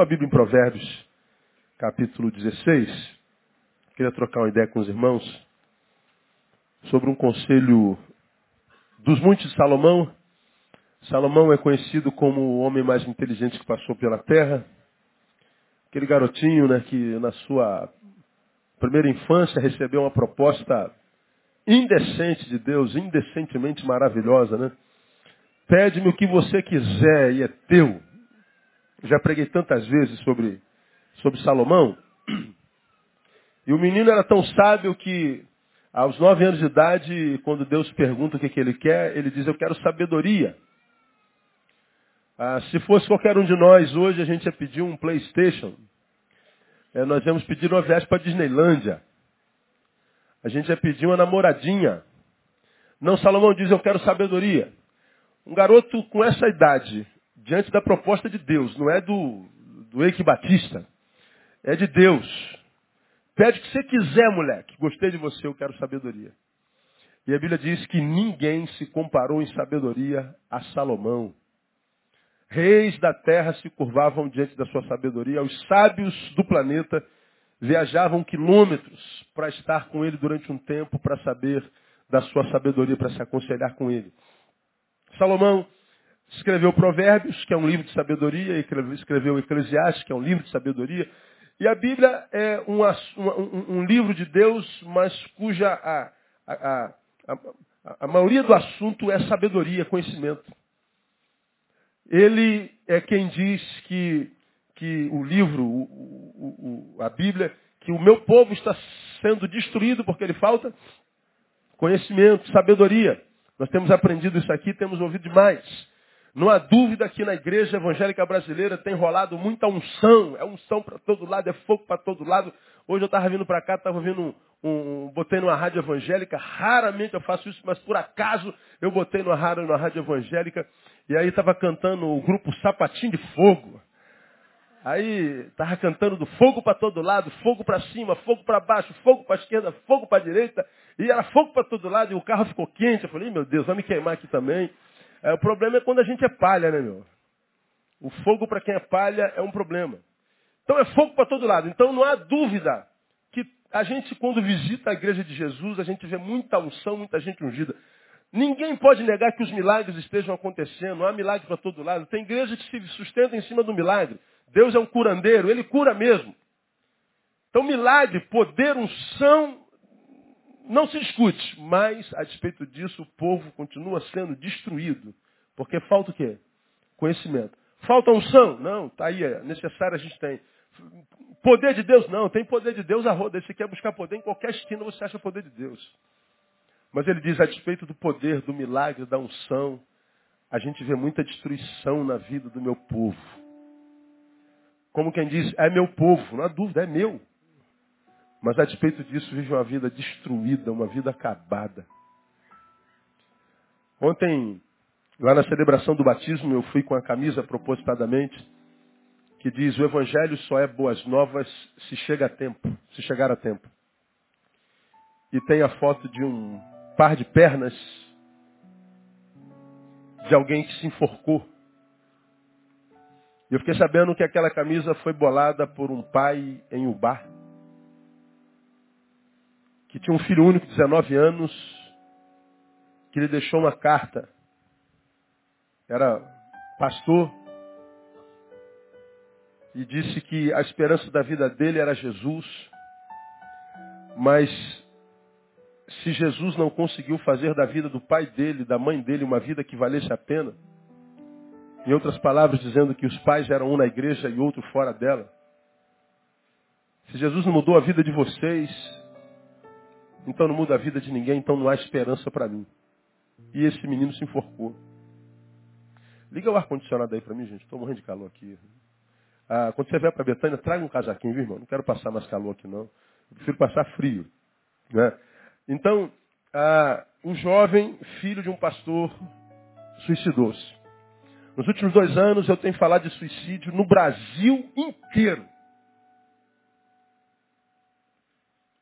Sua Bíblia em Provérbios, capítulo 16. Queria trocar uma ideia com os irmãos sobre um conselho dos muitos de Salomão. Salomão é conhecido como o homem mais inteligente que passou pela terra. Aquele garotinho né, que na sua primeira infância recebeu uma proposta indecente de Deus, indecentemente maravilhosa, né? Pede-me o que você quiser e é teu. Já preguei tantas vezes sobre, sobre Salomão. E o menino era tão sábio que, aos nove anos de idade, quando Deus pergunta o que, que ele quer, ele diz, eu quero sabedoria. Ah, se fosse qualquer um de nós hoje, a gente ia pedir um Playstation. É, nós íamos pedir uma viagem para Disneylândia. A gente ia pedir uma namoradinha. Não, Salomão diz, eu quero sabedoria. Um garoto com essa idade, diante da proposta de Deus, não é do, do Eike Batista, é de Deus. Pede o que você quiser, moleque. Gostei de você, eu quero sabedoria. E a Bíblia diz que ninguém se comparou em sabedoria a Salomão. Reis da terra se curvavam diante da sua sabedoria. Os sábios do planeta viajavam quilômetros para estar com ele durante um tempo, para saber da sua sabedoria, para se aconselhar com ele. Salomão escreveu Provérbios, que é um livro de sabedoria, escreveu Eclesiastes, que é um livro de sabedoria. E a Bíblia é um, um, um livro de Deus, mas cuja a, a, a, a, maioria do assunto é sabedoria, conhecimento. Ele é quem diz que, que o livro, o, o, o, a Bíblia, que o meu povo está sendo destruído porque ele falta conhecimento, sabedoria. Nós temos aprendido isso aqui, temos ouvido demais. Não há dúvida que na igreja evangélica brasileira tem rolado muita unção. É unção para todo lado, é fogo para todo lado. Hoje eu estava vindo para cá, estava ouvindo um, um, Botei numa rádio evangélica. Raramente eu faço isso, mas por acaso eu botei numa rádio, numa rádio evangélica. E aí estava cantando o grupo Sapatinho de Fogo. Aí estava cantando do fogo para todo lado, fogo para cima, fogo para baixo, fogo para esquerda, fogo para direita. E era fogo para todo lado e o carro ficou quente. Eu falei, meu Deus, vai me queimar aqui também. É, o problema é quando a gente é palha, né, meu? O fogo para quem é palha é um problema. Então é fogo para todo lado. Então não há dúvida que a gente, quando visita a igreja de Jesus, a gente vê muita unção, muita gente ungida. Ninguém pode negar que os milagres estejam acontecendo. Há milagre para todo lado. Tem igreja que se sustenta em cima do milagre. Deus é um curandeiro, ele cura mesmo. Então, milagre, poder, unção, não se discute. Mas, a despeito disso, o povo continua sendo destruído. Porque falta o quê? Conhecimento. Falta unção? Não, está aí, é necessário, a gente tem. Poder de Deus? Não, tem poder de Deus a roda. Você quer buscar poder em qualquer esquina, você acha poder de Deus. Mas ele diz, a despeito do poder, do milagre, da unção, a gente vê muita destruição na vida do meu povo. Como quem diz, é meu povo, não há dúvida, é meu. Mas a despeito disso, vive uma vida destruída, uma vida acabada. Ontem, lá na celebração do batismo, eu fui com a camisa propositadamente, que diz, o evangelho só é boas novas se chega a tempo, se chegar a tempo. E tem a foto de um par de pernas de alguém que se enforcou e eu fiquei sabendo que aquela camisa foi bolada por um pai em Ubá, que tinha um filho único de 19 anos, que lhe deixou uma carta. Era pastor e disse que a esperança da vida dele era Jesus, mas se Jesus não conseguiu fazer da vida do pai dele, da mãe dele, uma vida que valesse a pena, em outras palavras, dizendo que os pais eram um na igreja e outro fora dela. Se Jesus não mudou a vida de vocês, então não muda a vida de ninguém, então não há esperança para mim. E esse menino se enforcou. Liga o ar-condicionado aí para mim, gente. Estou morrendo de calor aqui. Ah, quando você vier para Betânia, traga um casaquinho, viu, irmão? Não quero passar mais calor aqui, não. Eu prefiro passar frio. Né? Então, ah, um jovem, filho de um pastor, suicidou-se. Nos últimos dois anos eu tenho falado de suicídio no Brasil inteiro.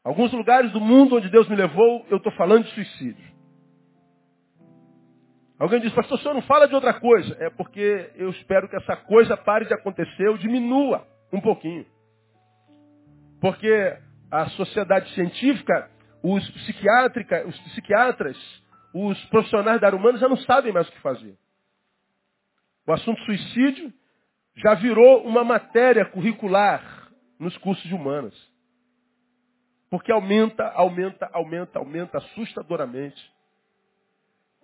Alguns lugares do mundo onde Deus me levou, eu estou falando de suicídio. Alguém diz, pastor, o senhor não fala de outra coisa. É porque eu espero que essa coisa pare de acontecer ou diminua um pouquinho. Porque a sociedade científica, os, psiquiátrica, os psiquiatras, os profissionais da área humana já não sabem mais o que fazer. O assunto suicídio já virou uma matéria curricular nos cursos de humanas. Porque aumenta, aumenta, aumenta, aumenta assustadoramente.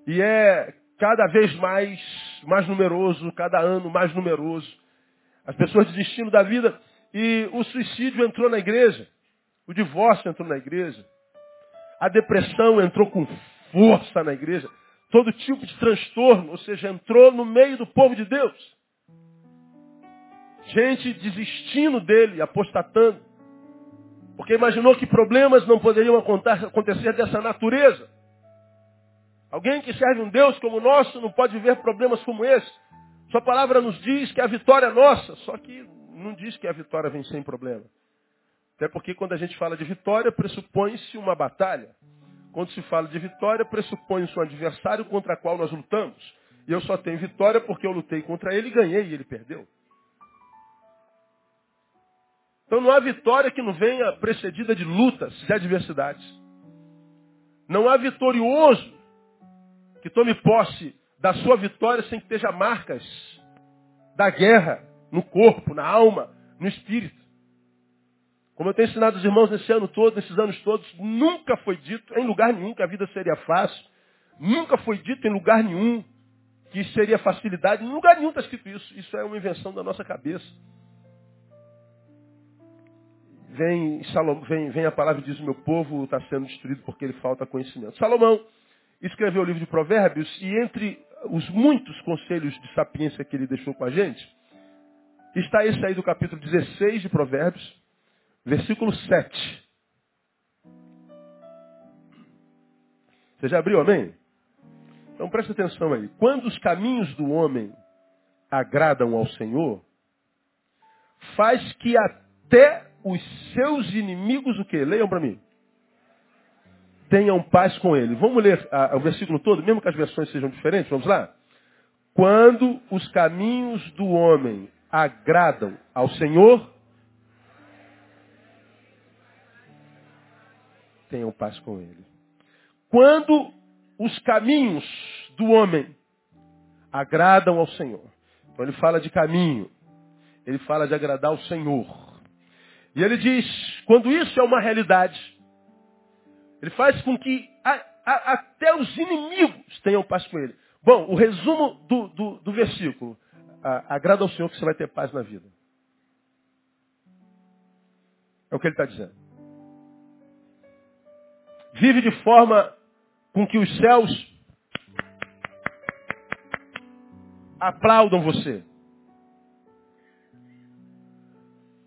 E é cada vez mais, mais numeroso, cada ano mais numeroso. As pessoas desistindo da vida. E o suicídio entrou na igreja. O divórcio entrou na igreja. A depressão entrou com força na igreja. Todo tipo de transtorno, ou seja, entrou no meio do povo de Deus. Gente desistindo dele, apostatando. Porque imaginou que problemas não poderiam acontecer dessa natureza. Alguém que serve um Deus como o nosso não pode viver problemas como esse. Sua palavra nos diz que a vitória é nossa, só que não diz que a vitória vem sem problema. Até porque quando a gente fala de vitória, pressupõe-se uma batalha. Quando se fala de vitória, pressupõe-se um adversário contra o qual nós lutamos. E eu só tenho vitória porque eu lutei contra ele e ganhei e ele perdeu. Então não há vitória que não venha precedida de lutas, de adversidades. Não há vitorioso que tome posse da sua vitória sem que esteja marcas da guerra no corpo, na alma, no espírito. Como eu tenho ensinado os irmãos nesse ano todo, nesses anos todos, nunca foi dito em lugar nenhum que a vida seria fácil. Nunca foi dito em lugar nenhum que seria facilidade. Em lugar nenhum está escrito isso. Isso é uma invenção da nossa cabeça. Vem, Salomão, vem, vem a palavra e diz, meu povo está sendo destruído porque ele falta conhecimento. Salomão escreveu o livro de Provérbios e entre os muitos conselhos de sapiência que ele deixou com a gente, está esse aí do capítulo 16 de Provérbios, versículo 7. Você já abriu, amém? Então presta atenção aí. Quando os caminhos do homem agradam ao Senhor, faz que até os seus inimigos o quê? Leiam para mim tenham paz com ele. Vamos ler o versículo todo, mesmo que as versões sejam diferentes? Vamos lá? Quando os caminhos do homem agradam ao Senhor, tenham paz com ele. Quando os caminhos do homem agradam ao Senhor. Então ele fala de caminho, ele fala de agradar ao Senhor. E ele diz, quando isso é uma realidade, ele faz com que a, a, até os inimigos tenham paz com ele. Bom, o resumo do, do, do versículo. agrada ao Senhor que você vai ter paz na vida. É o que ele está dizendo. Vive de forma com que os céus aplaudam você.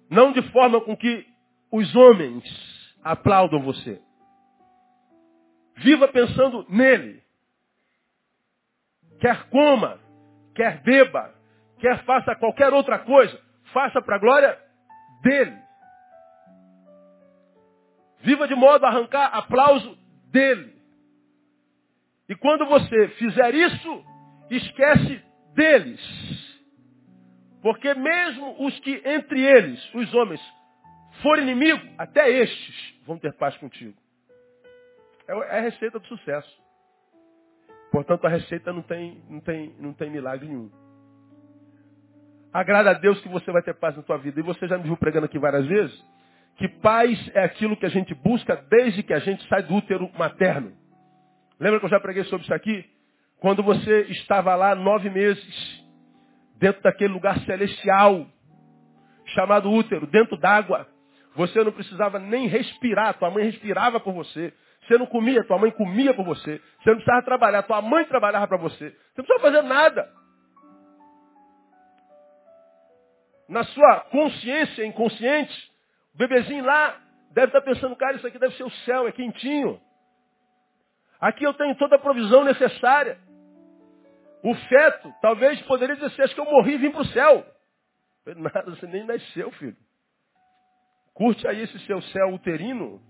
Não de forma com que os homens aplaudam você. Viva pensando nele. Quer coma, quer beba, quer faça qualquer outra coisa, faça para a glória dele. Viva de modo a arrancar aplauso dele. E quando você fizer isso, esquece deles. Porque mesmo os que entre eles, os homens, forem inimigo, até estes vão ter paz contigo. É, é a receita do sucesso. Portanto, a receita não tem, não tem, não tem milagre nenhum. Agrada a Deus que você vai ter paz na tua vida. E você já me viu pregando aqui várias vezes que paz é aquilo que a gente busca desde que a gente sai do útero materno. Lembra que eu já preguei sobre isso aqui? Quando você estava lá nove meses, dentro daquele lugar celestial, chamado útero, dentro d'água, você não precisava nem respirar, tua mãe respirava por você. Você não comia, tua mãe comia por você. Você não precisava trabalhar, tua mãe trabalhava para você. Você não precisava fazer nada. Na sua consciência inconsciente, o bebezinho lá deve estar pensando, cara, isso aqui deve ser o céu, é quentinho. Aqui eu tenho toda a provisão necessária. O feto talvez poderia dizer assim, acho que eu morri e vim para o céu. Nada, você nem nasceu, filho. Curte aí esse seu céu uterino,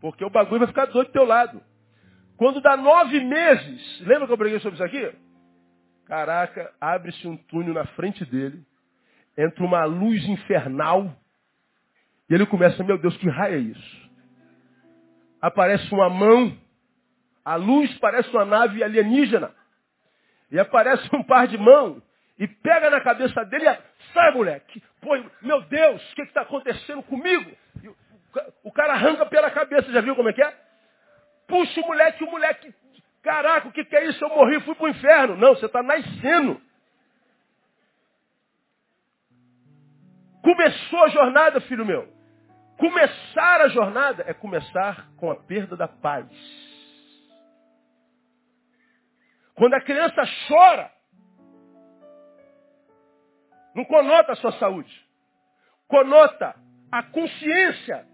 porque o bagulho vai ficar doido do teu lado. Quando dá nove meses, lembra que eu preguei sobre isso aqui? Caraca, abre-se um túnel na frente dele, entra uma luz infernal, e ele começa, meu Deus, que raio é isso? Aparece uma mão, a luz parece uma nave alienígena, e aparece um par de mão, e pega na cabeça dele e sai, moleque. Pô, meu Deus, o que está acontecendo comigo? O cara arranca pela cabeça, já viu como é que é? Puxa o moleque, o moleque Caraca, o que, que é isso? Eu morri, fui para o inferno. Não, você está nascendo. Começou a jornada, filho meu. Começar a jornada é começar com a perda da paz. Quando a criança chora, não conota a sua saúde. Conota a consciência,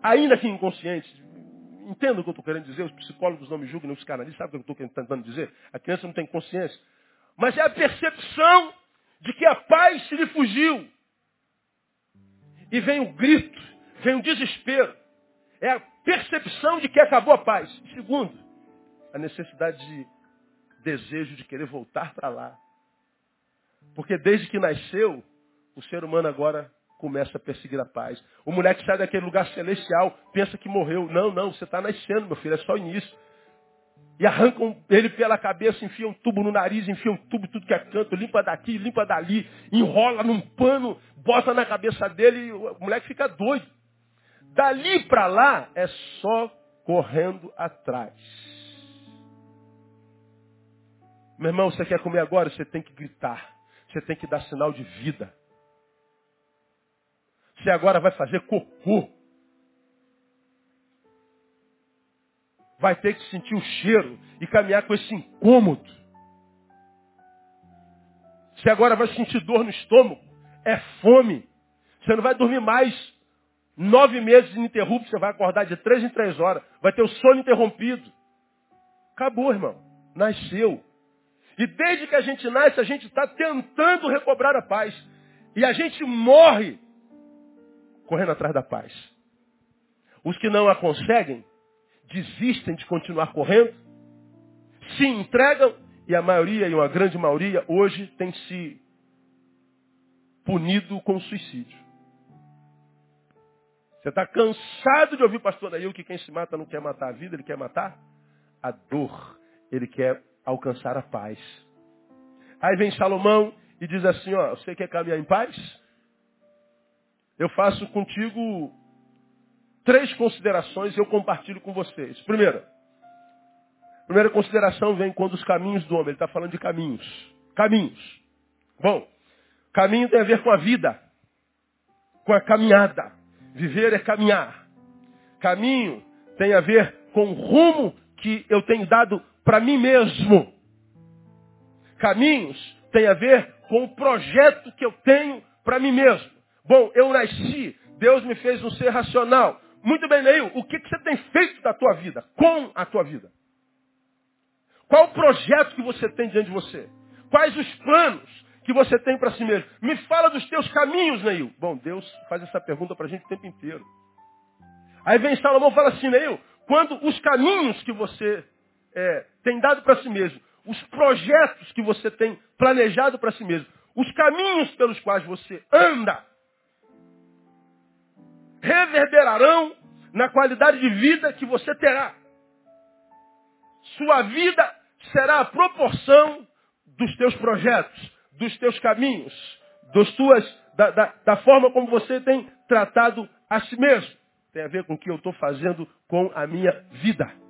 ainda que inconsciente, Entenda o que eu estou querendo dizer, os psicólogos não me julgam, nem os canalistas, sabe o que eu estou tentando dizer? A criança não tem consciência. Mas é a percepção de que a paz se lhe fugiu. E vem o grito, vem o desespero. É a percepção de que acabou a paz. segundo, a necessidade de desejo de querer voltar para lá. Porque desde que nasceu, o ser humano agora começa a perseguir a paz. O moleque sai daquele lugar celestial, pensa que morreu. Não, não, você está nascendo, meu filho, é só início. E arrancam ele pela cabeça, enfiam um tubo no nariz, enfiam um tubo tudo que é canto, limpa daqui, limpa dali, enrola num pano, bota na cabeça dele e o moleque fica doido. Dali para lá é só correndo atrás. Meu irmão, você quer comer agora? Você tem que gritar. Você tem que dar sinal de vida. Você agora vai fazer cocô. Vai ter que sentir o cheiro e caminhar com esse incômodo. Você agora vai sentir dor no estômago. É fome. Você não vai dormir mais nove meses ininterruptos. Você vai acordar de três em três horas. Vai ter o sono interrompido. Acabou, irmão. Nasceu. E desde que a gente nasce, a gente está tentando recobrar a paz. E a gente morre correndo atrás da paz. Os que não a conseguem, desistem de continuar correndo, se entregam, e a maioria, e uma grande maioria, hoje tem se punido com suicídio. Você está cansado de ouvir pastor Daí que quem se mata não quer matar a vida, ele quer matar a dor. Ele quer alcançar a paz. Aí vem Salomão e diz assim, ó, você quer caminhar em paz? eu faço contigo três considerações e eu compartilho com vocês. Primeira, primeira consideração vem quando os caminhos do homem, ele está falando de caminhos. Caminhos. Bom, caminho tem a ver com a vida, com a caminhada. Viver é caminhar. Caminho tem a ver com o rumo que eu tenho dado para mim mesmo. Caminhos tem a ver com o projeto que eu tenho para mim mesmo. Bom, eu nasci, Deus me fez um ser racional. Muito bem, Neil, o que, que você tem feito da tua vida? Com a tua vida? Qual o projeto que você tem diante de você? Quais os planos que você tem para si mesmo? Me fala dos teus caminhos, Neil. Bom, Deus faz essa pergunta para a gente o tempo inteiro. Aí vem Salomão e fala assim, Neil, quando os caminhos que você é, tem dado para si mesmo, os projetos que você tem planejado para si mesmo, os caminhos pelos quais você anda, reverberarão na qualidade de vida que você terá. Sua vida será a proporção dos teus projetos, dos teus caminhos, dos tuas, da, da, da forma como você tem tratado a si mesmo. Tem a ver com o que eu estou fazendo com a minha vida.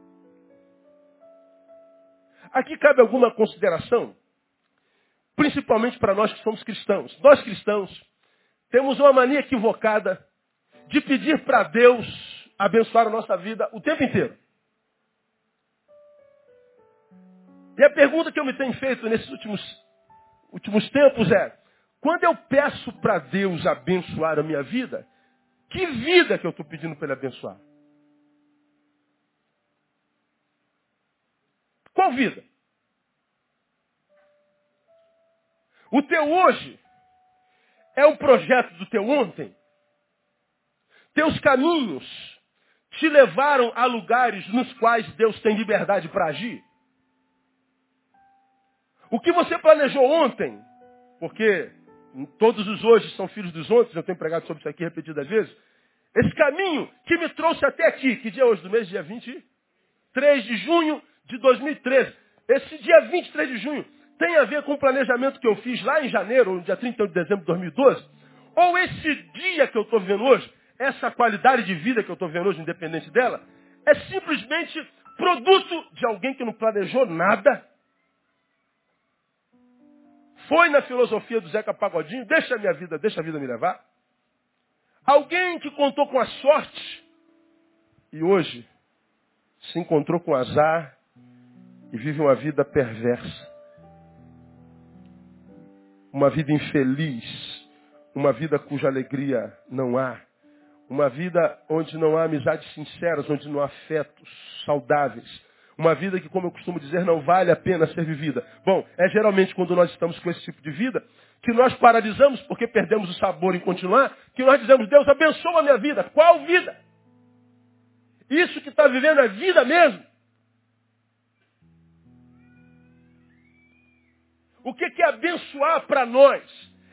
Aqui cabe alguma consideração, principalmente para nós que somos cristãos. Nós cristãos temos uma mania equivocada de pedir para Deus abençoar a nossa vida o tempo inteiro. E a pergunta que eu me tenho feito nesses últimos, últimos tempos é, quando eu peço para Deus abençoar a minha vida, que vida que eu estou pedindo para Ele abençoar? Qual vida? O teu hoje é o projeto do teu ontem? Teus caminhos te levaram a lugares nos quais Deus tem liberdade para agir? O que você planejou ontem, porque todos os hoje são filhos dos ontem, eu tenho pregado sobre isso aqui repetidas vezes, esse caminho que me trouxe até aqui, que dia é hoje do mês? Dia 23 de junho de 2013. Esse dia 23 de junho tem a ver com o planejamento que eu fiz lá em janeiro, no dia 31 de dezembro de 2012? Ou esse dia que eu estou vivendo hoje, essa qualidade de vida que eu estou vivendo hoje, independente dela, é simplesmente produto de alguém que não planejou nada, foi na filosofia do Zeca Pagodinho, deixa a minha vida, deixa a vida me levar. Alguém que contou com a sorte e hoje se encontrou com azar e vive uma vida perversa. Uma vida infeliz, uma vida cuja alegria não há. Uma vida onde não há amizades sinceras, onde não há afetos saudáveis. Uma vida que, como eu costumo dizer, não vale a pena ser vivida. Bom, é geralmente quando nós estamos com esse tipo de vida que nós paralisamos porque perdemos o sabor em continuar, que nós dizemos, Deus abençoa a minha vida. Qual vida? Isso que está vivendo é vida mesmo. O que é abençoar para nós?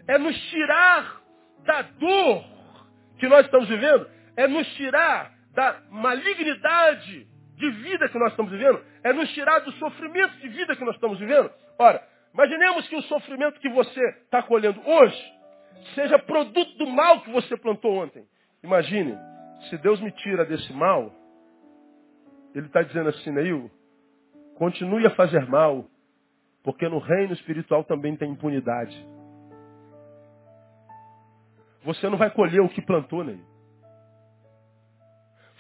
É nos tirar da dor que nós estamos vivendo, é nos tirar da malignidade de vida que nós estamos vivendo, é nos tirar do sofrimento de vida que nós estamos vivendo. Ora, imaginemos que o sofrimento que você está colhendo hoje seja produto do mal que você plantou ontem. Imagine, se Deus me tira desse mal, Ele está dizendo assim, Neil, continue a fazer mal, porque no reino espiritual também tem impunidade. Você não vai colher o que plantou, Neil.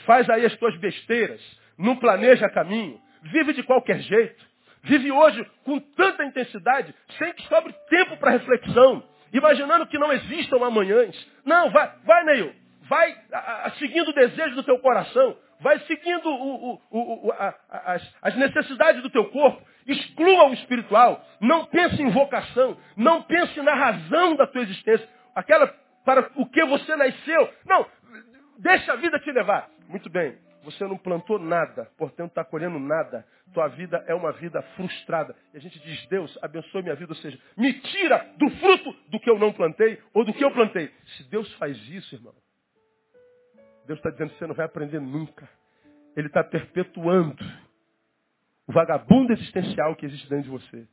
Faz aí as tuas besteiras, não planeja caminho, vive de qualquer jeito, vive hoje com tanta intensidade, sem que sobre tempo para reflexão, imaginando que não existam amanhãs. Não, vai, vai, Neil, vai a, a, seguindo o desejo do teu coração, vai seguindo o, o, o, a, as, as necessidades do teu corpo, exclua o espiritual, não pense em vocação, não pense na razão da tua existência, aquela para o que você nasceu. Não, deixa a vida te levar. Muito bem, você não plantou nada, portanto está colhendo nada. Tua vida é uma vida frustrada. E a gente diz, Deus, abençoe minha vida, ou seja, me tira do fruto do que eu não plantei ou do que eu plantei. Se Deus faz isso, irmão, Deus está dizendo que você não vai aprender nunca. Ele está perpetuando o vagabundo existencial que existe dentro de você.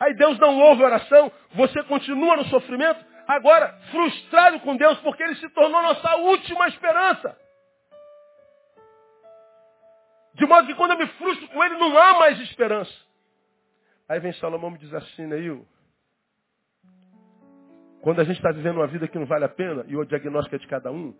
Aí Deus não ouve a oração, você continua no sofrimento, agora frustrado com Deus, porque Ele se tornou nossa última esperança. De modo que quando eu me frustro com Ele, não há mais esperança. Aí vem Salomão e me diz assim, Neil, quando a gente está vivendo uma vida que não vale a pena, e o diagnóstico é de cada um,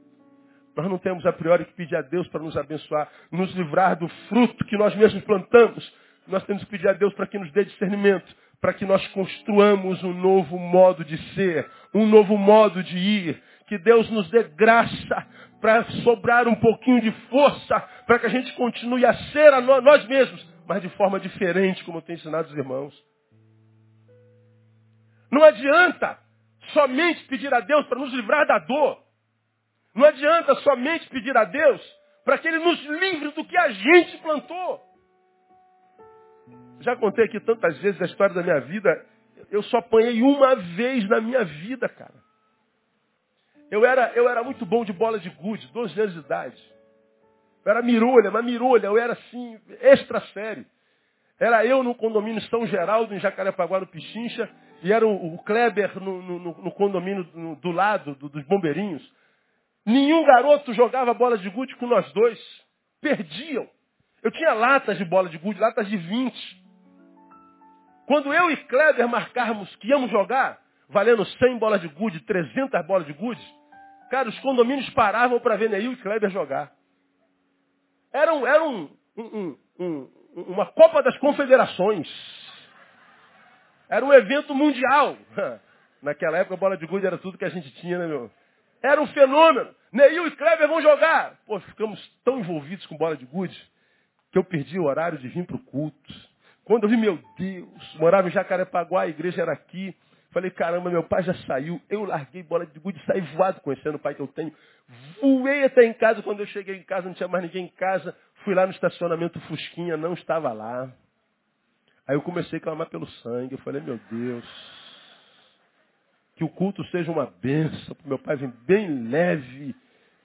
nós não temos a priori que pedir a Deus para nos abençoar, nos livrar do fruto que nós mesmos plantamos. Nós temos que pedir a Deus para que nos dê discernimento, para que nós construamos um novo modo de ser, um novo modo de ir. Que Deus nos dê graça para sobrar um pouquinho de força, para que a gente continue a ser a nós mesmos, mas de forma diferente, como eu tenho ensinado os irmãos. Não adianta somente pedir a Deus para nos livrar da dor. Não adianta somente pedir a Deus para que Ele nos livre do que a gente plantou. Já contei aqui tantas vezes a história da minha vida. Eu só apanhei uma vez na minha vida, cara. Eu era, eu era muito bom de bola de gude, 12 anos de idade. Eu era mirolha, mas mirolha, eu era assim, extra série. Era eu no condomínio São Geraldo, em Jacarepaguá, no Pichincha, e era o, Kleber no, no, no condomínio do lado do, dos bombeirinhos. Nenhum garoto jogava bola de gude com nós dois. Perdiam. Eu tinha latas de bola de gude, latas de 20. Quando eu e Kleber marcarmos que íamos jogar, valendo 100 bolas de gude, 300 bolas de gude, cara, os condomínios paravam para ver Neil e Kleber jogar. Era, um, era um, um, uma Copa das Confederações. Era um evento mundial. Naquela época, bola de gude era tudo que a gente tinha, né, meu? Era um fenômeno. Neil e Kleber vão jogar. Pô, ficamos tão envolvidos com bola de gude que eu perdi o horário de vir para o culto. Quando eu vi, meu Deus, morava em Jacarepaguá, a igreja era aqui. Falei, caramba, meu pai já saiu. Eu larguei bola de gude saí voado conhecendo o pai que eu tenho. Voei até em casa. Quando eu cheguei em casa, não tinha mais ninguém em casa. Fui lá no estacionamento Fusquinha, não estava lá. Aí eu comecei a clamar pelo sangue. Eu falei, meu Deus, que o culto seja uma benção. Meu pai vem bem leve,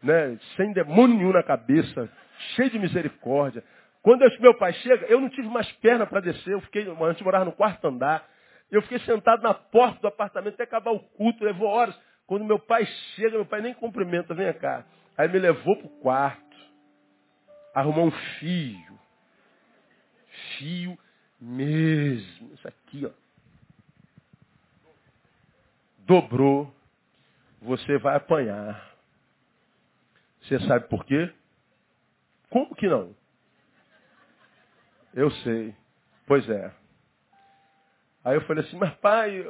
né, sem demônio nenhum na cabeça, cheio de misericórdia. Quando eu, meu pai chega, eu não tive mais perna para descer. Eu fiquei, a gente morava no quarto andar. Eu fiquei sentado na porta do apartamento até acabar o culto, levou horas. Quando meu pai chega, meu pai nem cumprimenta, vem cá. Aí me levou para o quarto, arrumou um fio. Fio mesmo. Isso aqui, ó. Dobrou. Você vai apanhar. Você sabe por quê? Como que não? Eu sei. Pois é. Aí eu falei assim, mas pai,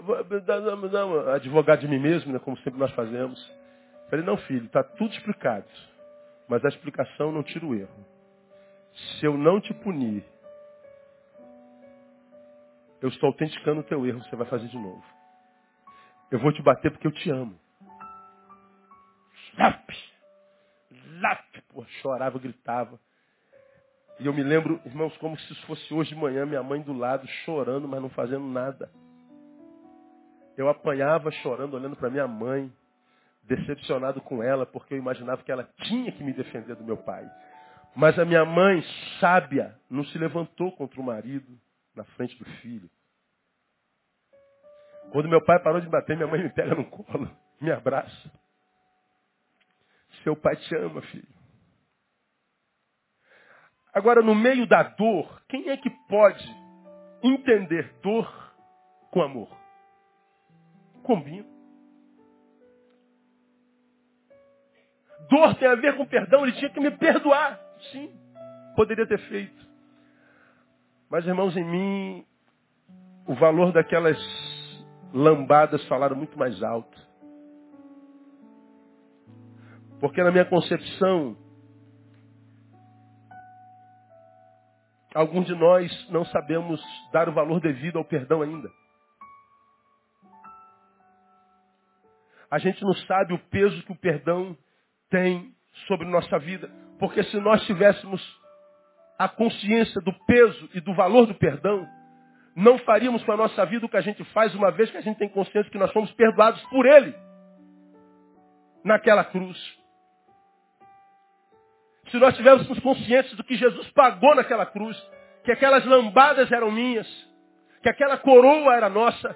não, advogado de mim mesmo, né, como sempre nós fazemos. Falei, não filho, está tudo explicado. Mas a explicação não tira o erro. Se eu não te punir, eu estou autenticando o teu erro, você vai fazer de novo. Eu vou te bater porque eu te amo. Zap! Zap! Pô, chorava, gritava. E eu me lembro, irmãos, como se fosse hoje de manhã, minha mãe do lado, chorando, mas não fazendo nada. Eu apanhava chorando, olhando para minha mãe, decepcionado com ela, porque eu imaginava que ela tinha que me defender do meu pai. Mas a minha mãe, sábia, não se levantou contra o marido na frente do filho. Quando meu pai parou de bater, minha mãe me pega no colo, me abraça. Seu pai te ama, filho. Agora, no meio da dor, quem é que pode entender dor com amor? Combina. Dor tem a ver com perdão, ele tinha que me perdoar. Sim, poderia ter feito. Mas, irmãos, em mim, o valor daquelas lambadas falaram muito mais alto. Porque na minha concepção, Alguns de nós não sabemos dar o valor devido ao perdão ainda. A gente não sabe o peso que o perdão tem sobre nossa vida. Porque se nós tivéssemos a consciência do peso e do valor do perdão, não faríamos com a nossa vida o que a gente faz uma vez que a gente tem consciência que nós somos perdoados por Ele naquela cruz. Se nós tivéssemos consciência do que Jesus pagou naquela cruz, que aquelas lambadas eram minhas, que aquela coroa era nossa,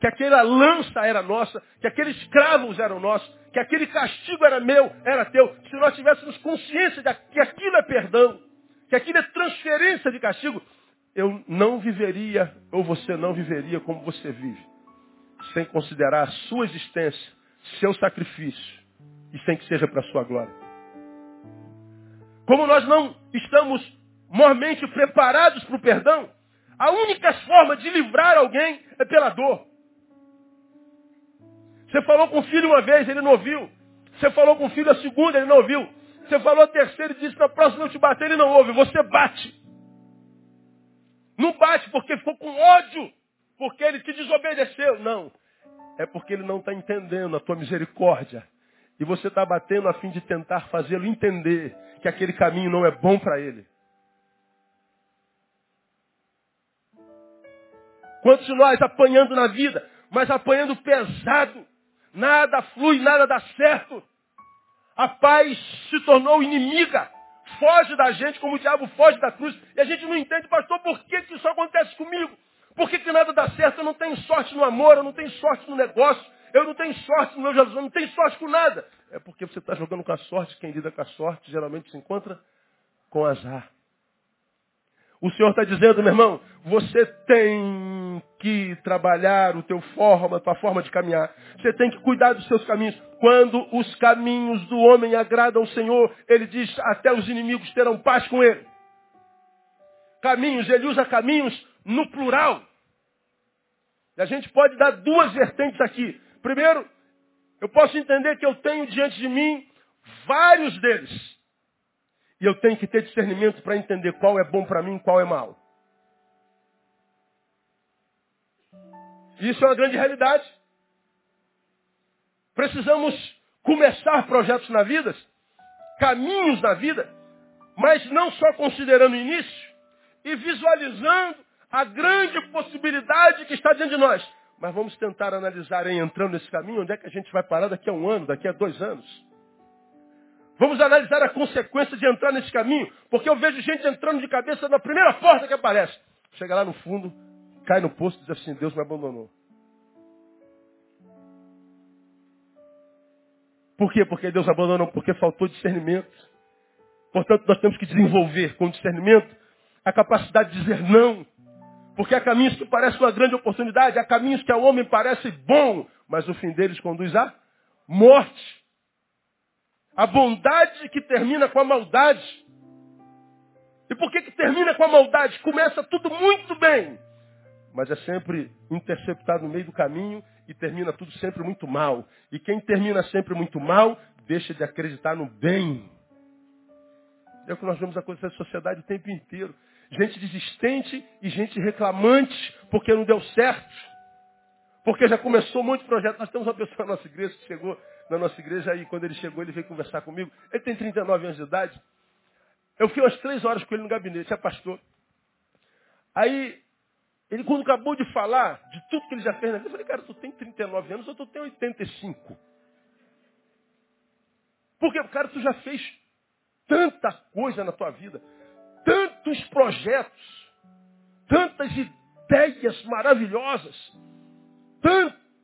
que aquela lança era nossa, que aqueles cravos eram nossos, que aquele castigo era meu, era teu. Se nós tivéssemos consciência de que aquilo é perdão, que aquilo é transferência de castigo, eu não viveria, ou você não viveria como você vive, sem considerar a sua existência, seu sacrifício, e sem que seja para a sua glória. Como nós não estamos mormente preparados para o perdão, a única forma de livrar alguém é pela dor. Você falou com o filho uma vez, ele não ouviu. Você falou com o filho a segunda, ele não ouviu. Você falou a terceira e disse, na próxima eu te bater, ele não ouve. Você bate. Não bate porque ficou com ódio, porque ele te desobedeceu. Não. É porque ele não está entendendo a tua misericórdia. E você está batendo a fim de tentar fazê-lo entender que aquele caminho não é bom para ele. Quantos de nós apanhando na vida, mas apanhando pesado, nada flui, nada dá certo. A paz se tornou inimiga, foge da gente como o diabo foge da cruz. E a gente não entende, pastor, por que, que isso acontece comigo? Por que, que nada dá certo? Eu não tenho sorte no amor, eu não tenho sorte no negócio, eu não tenho sorte no meu Jesus, eu não tenho sorte com nada. É porque você está jogando com a sorte, quem lida com a sorte geralmente se encontra com azar. O Senhor está dizendo, meu irmão, você tem que trabalhar o teu forma, a tua forma de caminhar. Você tem que cuidar dos seus caminhos. Quando os caminhos do homem agradam ao Senhor, ele diz, até os inimigos terão paz com ele. Caminhos, ele usa caminhos no plural. E a gente pode dar duas vertentes aqui. Primeiro, eu posso entender que eu tenho diante de mim vários deles. E eu tenho que ter discernimento para entender qual é bom para mim e qual é mal. Isso é uma grande realidade. Precisamos começar projetos na vida, caminhos na vida, mas não só considerando o início e visualizando a grande possibilidade que está diante de nós. Mas vamos tentar analisar entrando nesse caminho, onde é que a gente vai parar daqui a um ano, daqui a dois anos. Vamos analisar a consequência de entrar nesse caminho, porque eu vejo gente entrando de cabeça na primeira porta que aparece. Chega lá no fundo, cai no posto e diz assim, Deus me abandonou. Por quê? Porque Deus abandonou, porque faltou discernimento. Portanto, nós temos que desenvolver com discernimento a capacidade de dizer não. Porque há caminhos que parecem uma grande oportunidade, há caminhos que ao homem parece bom, mas o fim deles conduz à morte. A bondade que termina com a maldade. E por que, que termina com a maldade? Começa tudo muito bem, mas é sempre interceptado no meio do caminho e termina tudo sempre muito mal. E quem termina sempre muito mal, deixa de acreditar no bem. É o que nós vemos acontecer na sociedade o tempo inteiro. Gente desistente e gente reclamante porque não deu certo. Porque já começou de projeto. Nós temos uma pessoa na nossa igreja que chegou na nossa igreja e quando ele chegou, ele veio conversar comigo. Ele tem 39 anos de idade. Eu fiquei umas três horas com ele no gabinete, é pastor. Aí ele, quando acabou de falar de tudo que ele já fez na vida, eu falei, cara, tu tem 39 anos ou tu tem 85? Porque, cara, tu já fez tanta coisa na tua vida, tantos projetos, tantas ideias maravilhosas,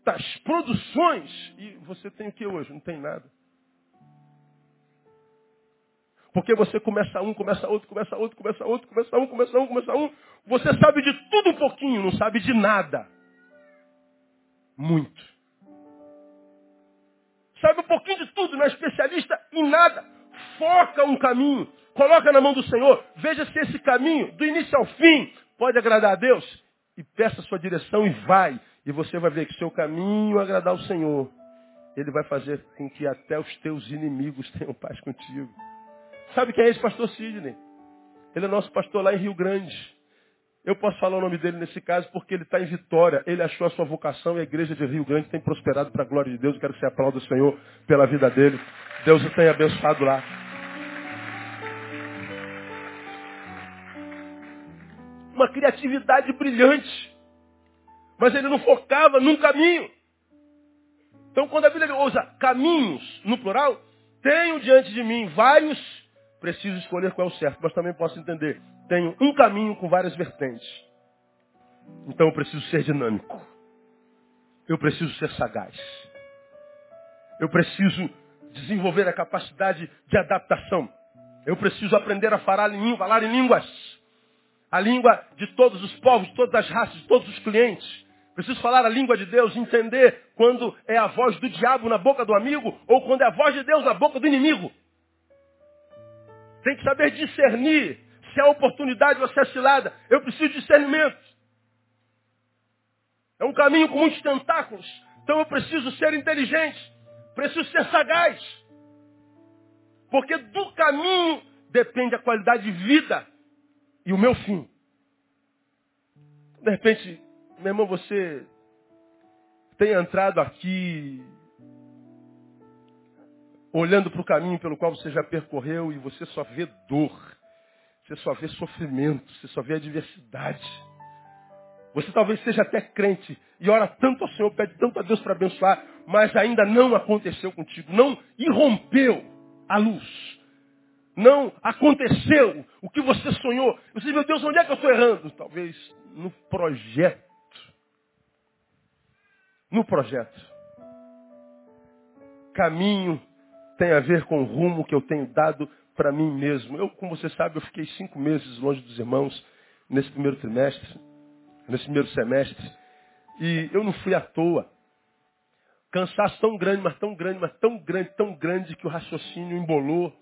tantas produções, e você tem o que hoje? Não tem nada. Porque você começa um, começa outro, começa outro, começa outro, começa um, começa um, começa um. Você sabe de tudo um pouquinho, não sabe de nada. Muito. Sabe um pouquinho de tudo, não é especialista em nada. Foca um caminho, coloca na mão do Senhor, veja se esse caminho, do início ao fim, pode agradar a Deus. E peça a sua direção e vai. E você vai ver que seu caminho agradar o Senhor. Ele vai fazer com que até os teus inimigos tenham paz contigo. Sabe quem é esse pastor Sidney? Ele é nosso pastor lá em Rio Grande. Eu posso falar o nome dele nesse caso porque ele está em Vitória. Ele achou a sua vocação e a igreja de Rio Grande tem prosperado para a glória de Deus. Eu quero que você aplaude o Senhor pela vida dele. Deus o tenha abençoado lá. Uma criatividade brilhante. Mas ele não focava num caminho. Então, quando a Bíblia usa caminhos no plural, tenho diante de mim vários preciso escolher qual é o certo, mas também posso entender. Tenho um caminho com várias vertentes. Então eu preciso ser dinâmico. Eu preciso ser sagaz. Eu preciso desenvolver a capacidade de adaptação. Eu preciso aprender a falar em, falar em línguas. A língua de todos os povos, de todas as raças, de todos os clientes. Preciso falar a língua de Deus, entender quando é a voz do diabo na boca do amigo ou quando é a voz de Deus na boca do inimigo. Tem que saber discernir se é oportunidade ou se é cilada. Eu preciso de discernimento. É um caminho com muitos tentáculos. Então eu preciso ser inteligente. Preciso ser sagaz. Porque do caminho depende a qualidade de vida e o meu fim. De repente, meu irmão, você tem entrado aqui olhando para o caminho pelo qual você já percorreu e você só vê dor, você só vê sofrimento, você só vê adversidade. Você talvez seja até crente e ora tanto ao Senhor, pede tanto a Deus para abençoar, mas ainda não aconteceu contigo, não irrompeu a luz. Não aconteceu o que você sonhou. Você diz, meu Deus, onde é que eu estou errando? Talvez no projeto. No projeto. Caminho tem a ver com o rumo que eu tenho dado para mim mesmo. Eu, como você sabe, eu fiquei cinco meses longe dos irmãos nesse primeiro trimestre, nesse primeiro semestre. E eu não fui à toa. Cansaço tão grande, mas tão grande, mas tão grande, tão grande que o raciocínio embolou.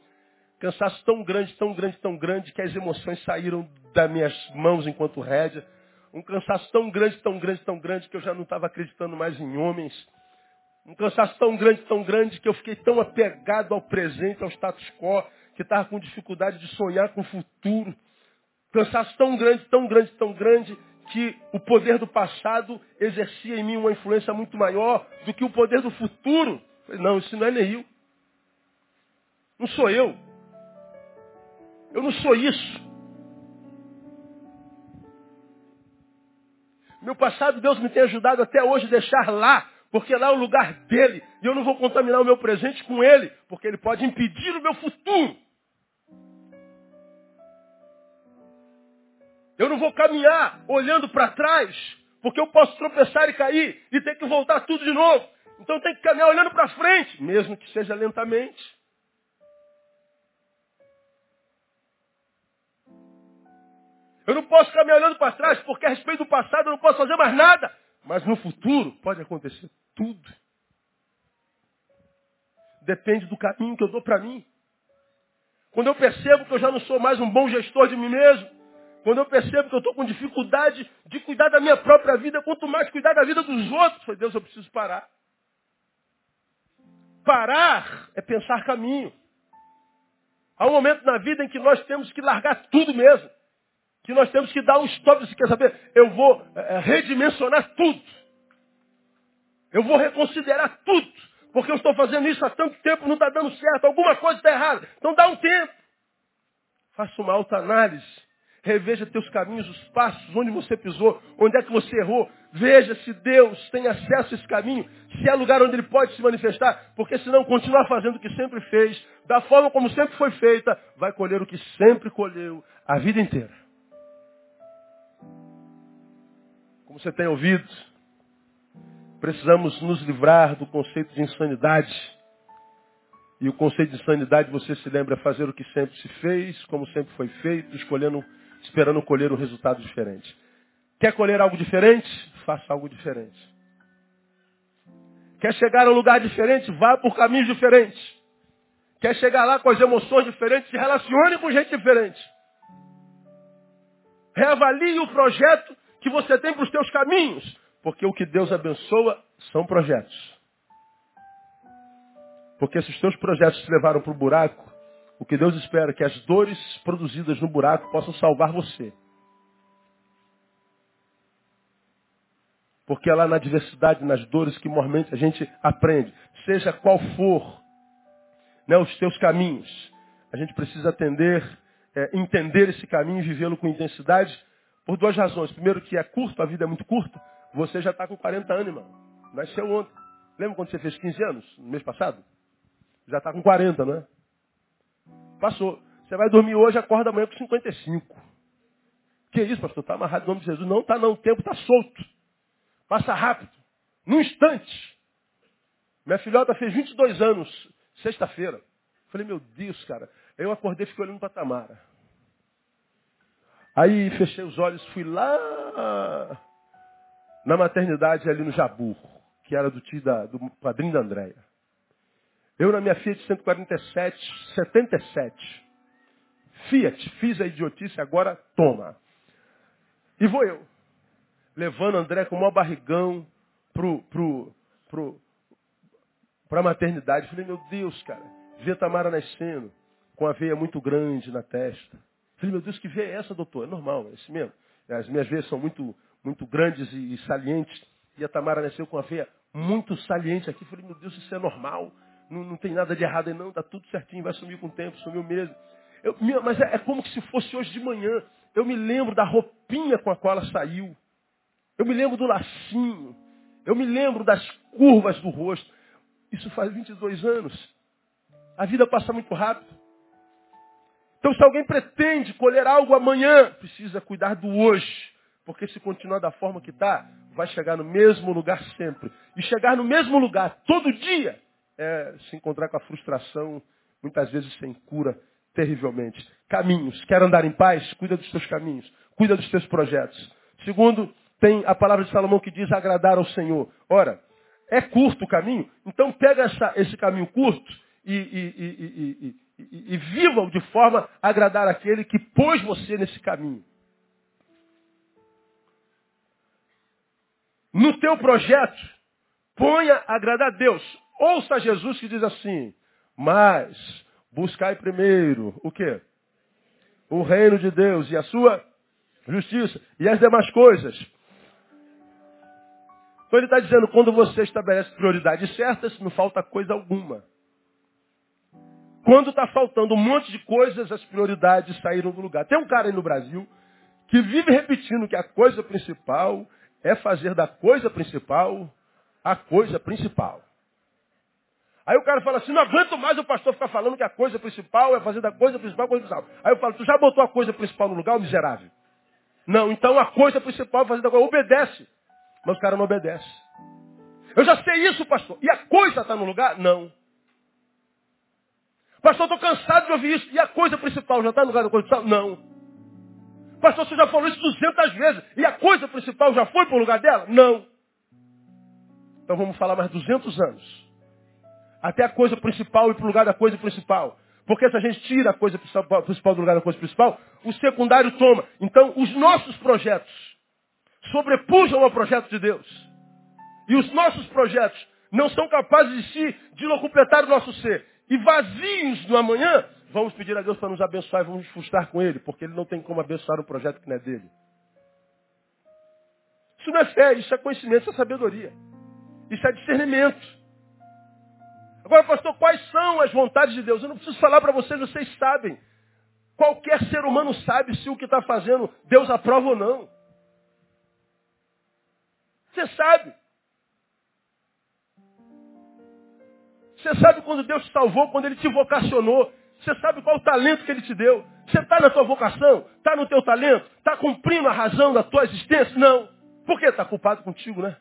Cansaço tão grande, tão grande, tão grande que as emoções saíram das minhas mãos enquanto rédea. Um cansaço tão grande, tão grande, tão grande que eu já não estava acreditando mais em homens. Um cansaço tão grande, tão grande, que eu fiquei tão apegado ao presente, ao status quo, que estava com dificuldade de sonhar com o futuro. Cansaço tão grande, tão grande, tão grande, que o poder do passado exercia em mim uma influência muito maior do que o poder do futuro. Não, isso não é Neil. Não sou eu. Eu não sou isso. Meu passado, Deus me tem ajudado até hoje a deixar lá, porque lá é o lugar dele. E eu não vou contaminar o meu presente com ele, porque ele pode impedir o meu futuro. Eu não vou caminhar olhando para trás, porque eu posso tropeçar e cair e ter que voltar tudo de novo. Então tem que caminhar olhando para frente, mesmo que seja lentamente. Eu não posso caminhar olhando para trás, porque a respeito do passado eu não posso fazer mais nada. Mas no futuro pode acontecer tudo. Depende do caminho que eu dou para mim. Quando eu percebo que eu já não sou mais um bom gestor de mim mesmo, quando eu percebo que eu estou com dificuldade de cuidar da minha própria vida, quanto mais cuidar da vida dos outros, foi Deus, eu preciso parar. Parar é pensar caminho. Há um momento na vida em que nós temos que largar tudo mesmo que nós temos que dar um stop. Você quer saber? Eu vou é, redimensionar tudo. Eu vou reconsiderar tudo. Porque eu estou fazendo isso há tanto tempo, não está dando certo. Alguma coisa está errada. Então dá um tempo. Faça uma alta análise. Reveja teus caminhos, os passos, onde você pisou, onde é que você errou. Veja se Deus tem acesso a esse caminho, se é lugar onde ele pode se manifestar, porque senão continuar fazendo o que sempre fez, da forma como sempre foi feita, vai colher o que sempre colheu a vida inteira. Como você tem ouvido, precisamos nos livrar do conceito de insanidade. E o conceito de insanidade, você se lembra, é fazer o que sempre se fez, como sempre foi feito, escolhendo, esperando colher um resultado diferente. Quer colher algo diferente? Faça algo diferente. Quer chegar a um lugar diferente? Vá por caminhos diferentes. Quer chegar lá com as emoções diferentes? Se relacione com gente diferente. Reavalie o projeto que você tem para os teus caminhos. Porque o que Deus abençoa são projetos. Porque se os teus projetos te levaram para o buraco, o que Deus espera é que as dores produzidas no buraco possam salvar você. Porque é lá na diversidade, nas dores que mormente a gente aprende. Seja qual for né, os teus caminhos, a gente precisa atender, é, entender esse caminho e vivê-lo com intensidade por duas razões. Primeiro que é curto, a vida é muito curta. Você já está com 40 anos, irmão. Nasceu ontem. Lembra quando você fez 15 anos, no mês passado? Já está com 40, não é? Passou. Você vai dormir hoje, acorda amanhã com 55. Que isso, pastor? Está amarrado em nome de Jesus. Não está não, o tempo está solto. Passa rápido. Num instante. Minha filhota fez 22 anos, sexta-feira. Falei, meu Deus, cara. Eu acordei e fiquei olhando para Tamara. Aí fechei os olhos, fui lá na maternidade ali no Jabu, que era do tio da, do padrinho da Andréia. Eu na minha Fiat 147, 77. Fiat, fiz a idiotice, agora toma. E vou eu, levando André com o maior barrigão pro, pro, pro, pra maternidade. Falei, meu Deus, cara, vi a Tamara nascendo, com a veia muito grande na testa. Falei, meu Deus, que veia é essa, doutor? É normal, é assim mesmo. As minhas veias são muito, muito grandes e, salientes. E a Tamara nasceu com a veia muito saliente aqui. Falei, meu Deus, isso é normal. Não, não tem nada de errado aí não, está tudo certinho, vai sumir com o tempo, sumiu mesmo. Eu, mas é, é como se fosse hoje de manhã. Eu me lembro da roupinha com a qual ela saiu. Eu me lembro do lacinho. Eu me lembro das curvas do rosto. Isso faz 22 anos. A vida passa muito rápido. Então, se alguém pretende colher algo amanhã, precisa cuidar do hoje. Porque se continuar da forma que está, vai chegar no mesmo lugar sempre. E chegar no mesmo lugar todo dia é se encontrar com a frustração, muitas vezes sem cura, terrivelmente. Caminhos. Quer andar em paz? Cuida dos teus caminhos. Cuida dos teus projetos. Segundo, tem a palavra de Salomão que diz agradar ao Senhor. Ora, é curto o caminho, então pega essa, esse caminho curto e, e, e, e, e vivam de forma a agradar aquele que pôs você nesse caminho. No teu projeto, ponha agradar a Deus. Ouça Jesus que diz assim, mas buscai primeiro o quê? O reino de Deus e a sua justiça e as demais coisas. Então ele está dizendo, quando você estabelece prioridades certas, não falta coisa alguma. Quando está faltando um monte de coisas, as prioridades saíram do lugar. Tem um cara aí no Brasil que vive repetindo que a coisa principal é fazer da coisa principal a coisa principal. Aí o cara fala assim, não aguento mais o pastor ficar falando que a coisa principal é fazer da coisa principal a coisa principal. Aí eu falo, tu já botou a coisa principal no lugar, miserável? Não, então a coisa principal é fazer da coisa. Obedece. Mas o cara não obedece. Eu já sei isso, pastor. E a coisa está no lugar? Não. Pastor, estou cansado de ouvir isso. E a coisa principal já está no lugar da coisa principal? Não. Pastor, você já falou isso 200 vezes. E a coisa principal já foi para o lugar dela? Não. Então vamos falar mais 200 anos. Até a coisa principal ir para o lugar da coisa principal. Porque se a gente tira a coisa principal do lugar da coisa principal, o secundário toma. Então, os nossos projetos sobrepujam ao projeto de Deus. E os nossos projetos não são capazes de si, de não completar o nosso ser e vazios no amanhã, vamos pedir a Deus para nos abençoar e vamos frustrar com Ele, porque Ele não tem como abençoar um projeto que não é dele. Isso não é fé, isso é conhecimento, isso é sabedoria. Isso é discernimento. Agora, pastor, quais são as vontades de Deus? Eu não preciso falar para vocês, vocês sabem. Qualquer ser humano sabe se o que está fazendo Deus aprova ou não. Você sabe. Você sabe quando Deus te salvou, quando Ele te vocacionou. Você sabe qual o talento que Ele te deu. Você está na tua vocação? Está no teu talento? Está cumprindo a razão da tua existência? Não. Por que está culpado contigo, né?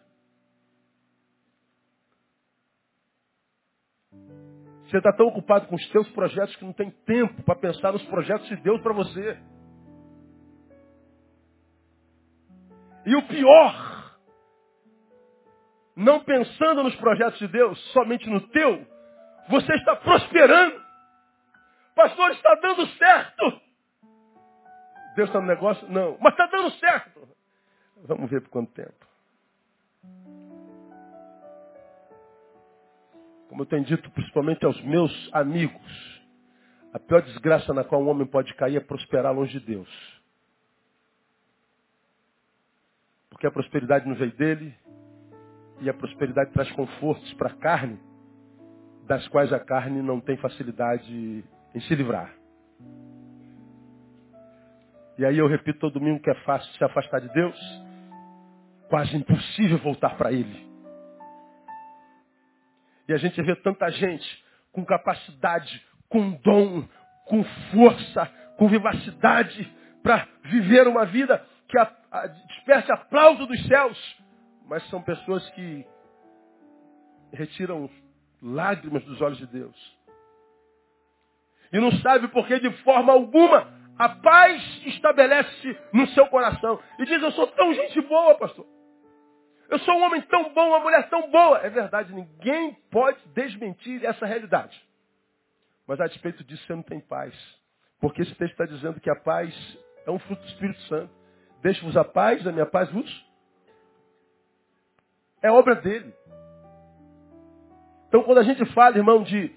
Você está tão ocupado com os teus projetos que não tem tempo para pensar nos projetos de Deus para você. E o pior, não pensando nos projetos de Deus, somente no teu, você está prosperando. Pastor, está dando certo. Deus está no negócio? Não. Mas está dando certo. Vamos ver por quanto tempo. Como eu tenho dito principalmente aos meus amigos, a pior desgraça na qual um homem pode cair é prosperar longe de Deus. Porque a prosperidade não veio dele, e a prosperidade traz confortos para a carne, das quais a carne não tem facilidade em se livrar. E aí eu repito todo domingo que é fácil se afastar de Deus, quase impossível voltar para Ele. E a gente vê tanta gente com capacidade, com dom, com força, com vivacidade para viver uma vida que a, a, desperte aplauso dos céus, mas são pessoas que retiram lágrimas dos olhos de Deus. E não sabe porque de forma alguma a paz estabelece no seu coração. E diz, eu sou tão gente boa, pastor. Eu sou um homem tão bom, uma mulher tão boa. É verdade, ninguém pode desmentir essa realidade. Mas a despeito disso, você não tem paz. Porque esse texto está dizendo que a paz é um fruto do Espírito Santo. Deixe-vos a paz, a minha paz vos. É obra dele. Então, quando a gente fala, irmão, de